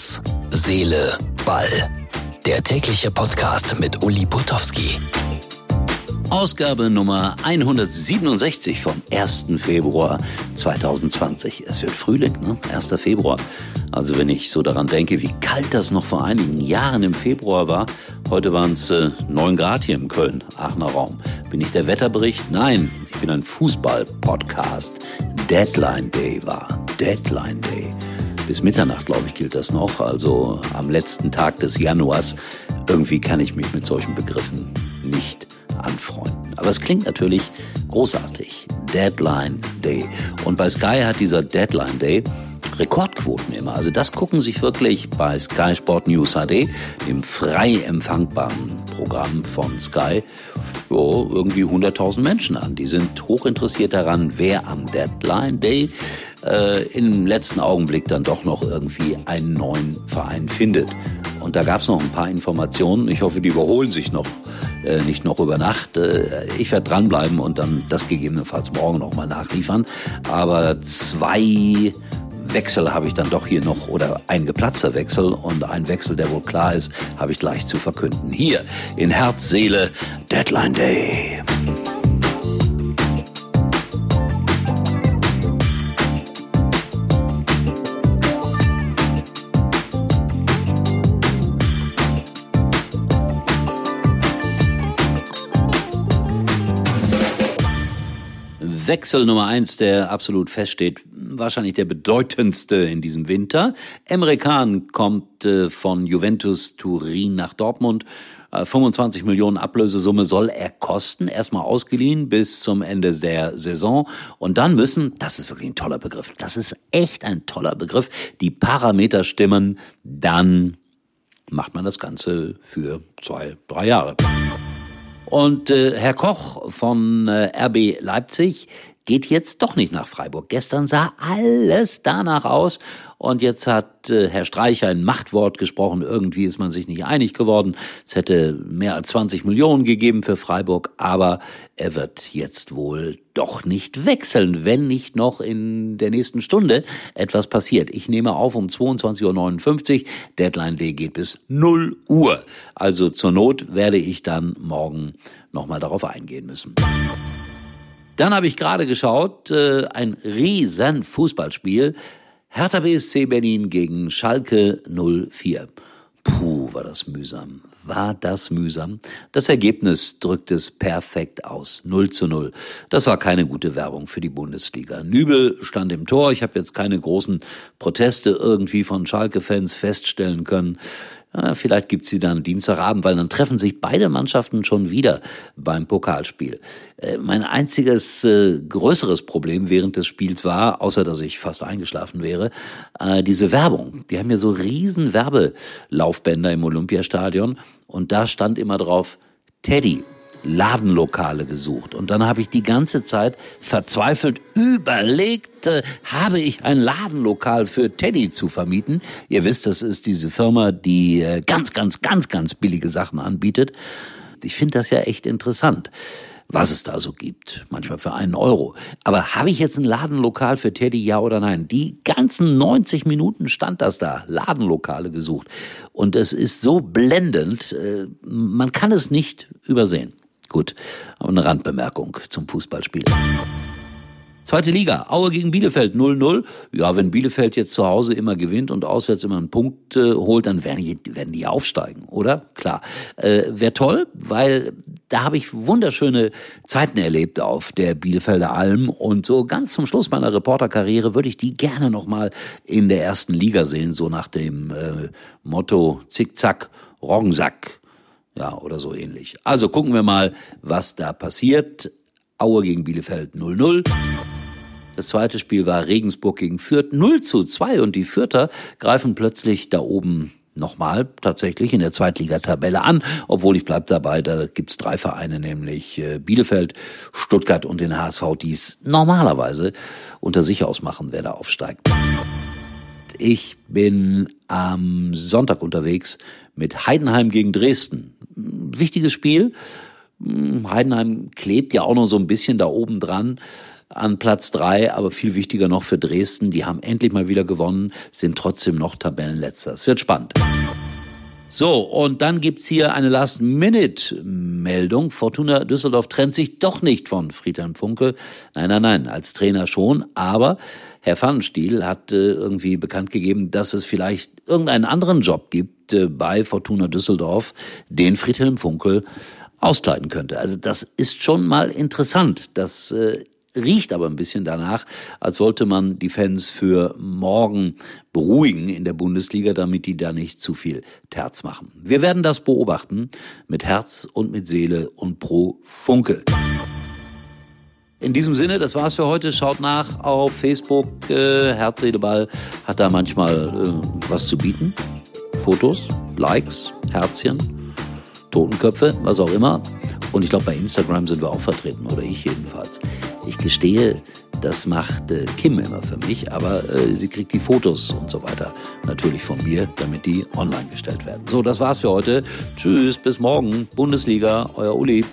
Herz, Seele, Ball. Der tägliche Podcast mit Uli Putowski. Ausgabe Nummer 167 vom 1. Februar 2020. Es wird Frühling, ne? 1. Februar. Also wenn ich so daran denke, wie kalt das noch vor einigen Jahren im Februar war. Heute waren es äh, 9 Grad hier im Köln, Aachener Raum. Bin ich der Wetterbericht? Nein, ich bin ein Fußball-Podcast. Deadline Day war. Deadline Day. Bis Mitternacht, glaube ich, gilt das noch. Also am letzten Tag des Januars. Irgendwie kann ich mich mit solchen Begriffen nicht anfreunden. Aber es klingt natürlich großartig. Deadline Day. Und bei Sky hat dieser Deadline Day Rekordquoten immer. Also das gucken sich wirklich bei Sky Sport News HD, dem frei empfangbaren Programm von Sky, so irgendwie 100.000 Menschen an. Die sind hochinteressiert daran, wer am Deadline Day äh, im letzten Augenblick dann doch noch irgendwie einen neuen Verein findet. Und da gab es noch ein paar Informationen. Ich hoffe, die überholen sich noch, äh, nicht noch über Nacht. Äh, ich werde dranbleiben und dann das gegebenenfalls morgen noch mal nachliefern. Aber zwei Wechsel habe ich dann doch hier noch oder ein geplatzter Wechsel und ein Wechsel, der wohl klar ist, habe ich gleich zu verkünden. Hier in Herz, Seele, Deadline Day. Wechsel Nummer eins, der absolut feststeht, wahrscheinlich der bedeutendste in diesem Winter. Emre Can kommt äh, von Juventus Turin nach Dortmund. 25 äh, Millionen Ablösesumme soll er kosten, erstmal ausgeliehen bis zum Ende der Saison. Und dann müssen, das ist wirklich ein toller Begriff, das ist echt ein toller Begriff, die Parameter stimmen, dann macht man das Ganze für zwei, drei Jahre. Und äh, Herr Koch von äh, RB Leipzig geht jetzt doch nicht nach Freiburg. Gestern sah alles danach aus und jetzt hat äh, Herr Streicher ein Machtwort gesprochen. Irgendwie ist man sich nicht einig geworden. Es hätte mehr als 20 Millionen gegeben für Freiburg, aber er wird jetzt wohl doch nicht wechseln, wenn nicht noch in der nächsten Stunde etwas passiert. Ich nehme auf um 22.59 Uhr. Deadline Day geht bis 0 Uhr. Also zur Not werde ich dann morgen nochmal darauf eingehen müssen. Dann habe ich gerade geschaut, äh, ein riesen Fußballspiel. Hertha BSC Berlin gegen Schalke 04. Puh, war das mühsam. War das mühsam. Das Ergebnis drückt es perfekt aus. 0 zu 0. Das war keine gute Werbung für die Bundesliga. Nübel stand im Tor. Ich habe jetzt keine großen Proteste irgendwie von Schalke-Fans feststellen können. Ja, vielleicht gibt's sie dann Dienstagabend, weil dann treffen sich beide Mannschaften schon wieder beim Pokalspiel. Äh, mein einziges äh, größeres Problem während des Spiels war, außer dass ich fast eingeschlafen wäre, äh, diese Werbung. Die haben ja so riesen Werbelaufbänder im Olympiastadion und da stand immer drauf Teddy. Ladenlokale gesucht. Und dann habe ich die ganze Zeit verzweifelt überlegt, äh, habe ich ein Ladenlokal für Teddy zu vermieten. Ihr wisst, das ist diese Firma, die äh, ganz, ganz, ganz, ganz billige Sachen anbietet. Ich finde das ja echt interessant was es da so gibt. Manchmal für einen Euro. Aber habe ich jetzt ein Ladenlokal für Teddy, ja oder nein? Die ganzen 90 Minuten stand das da. Ladenlokale gesucht. Und es ist so blendend, äh, man kann es nicht übersehen. Gut, aber eine Randbemerkung zum Fußballspiel. Zweite Liga, Aue gegen Bielefeld 0-0. Ja, wenn Bielefeld jetzt zu Hause immer gewinnt und auswärts immer einen Punkt äh, holt, dann werden die, werden die aufsteigen, oder? Klar. Äh, Wäre toll, weil da habe ich wunderschöne Zeiten erlebt auf der Bielefelder Alm und so ganz zum Schluss meiner Reporterkarriere würde ich die gerne nochmal in der ersten Liga sehen, so nach dem äh, Motto Zickzack, Roggensack ja, oder so ähnlich. Also gucken wir mal, was da passiert. Aue gegen Bielefeld 0-0. Das zweite Spiel war Regensburg gegen Fürth 0 zu 2 und die Fürther greifen plötzlich da oben nochmal tatsächlich in der Zweitligatabelle an, obwohl ich bleib dabei, da gibt's drei Vereine, nämlich äh, Bielefeld, Stuttgart und den HSV, die es normalerweise unter sich ausmachen, wer da aufsteigt. Ich bin am Sonntag unterwegs mit Heidenheim gegen Dresden. Wichtiges Spiel. Heidenheim klebt ja auch noch so ein bisschen da oben dran. an Platz drei, aber viel wichtiger noch für Dresden. Die haben endlich mal wieder gewonnen, sind trotzdem noch Tabellenletzter. Es wird spannend. So, und dann gibt's hier eine Last-Minute-Meldung. Fortuna Düsseldorf trennt sich doch nicht von Friedhelm Funkel. Nein, nein, nein, als Trainer schon. Aber Herr Pfannenstiel hat äh, irgendwie bekannt gegeben, dass es vielleicht irgendeinen anderen Job gibt äh, bei Fortuna Düsseldorf, den Friedhelm Funkel auskleiden könnte. Also das ist schon mal interessant. Das äh, riecht aber ein bisschen danach, als wollte man die Fans für morgen beruhigen in der Bundesliga, damit die da nicht zu viel Terz machen. Wir werden das beobachten mit Herz und mit Seele und pro Funkel. In diesem Sinne, das war's für heute. Schaut nach auf Facebook. Äh, Herz, hat da manchmal äh, was zu bieten. Fotos, Likes, Herzchen, Totenköpfe, was auch immer. Und ich glaube, bei Instagram sind wir auch vertreten, oder ich jedenfalls. Ich gestehe, das macht äh, Kim immer für mich, aber äh, sie kriegt die Fotos und so weiter natürlich von mir, damit die online gestellt werden. So, das war's für heute. Tschüss, bis morgen. Bundesliga, euer Uli.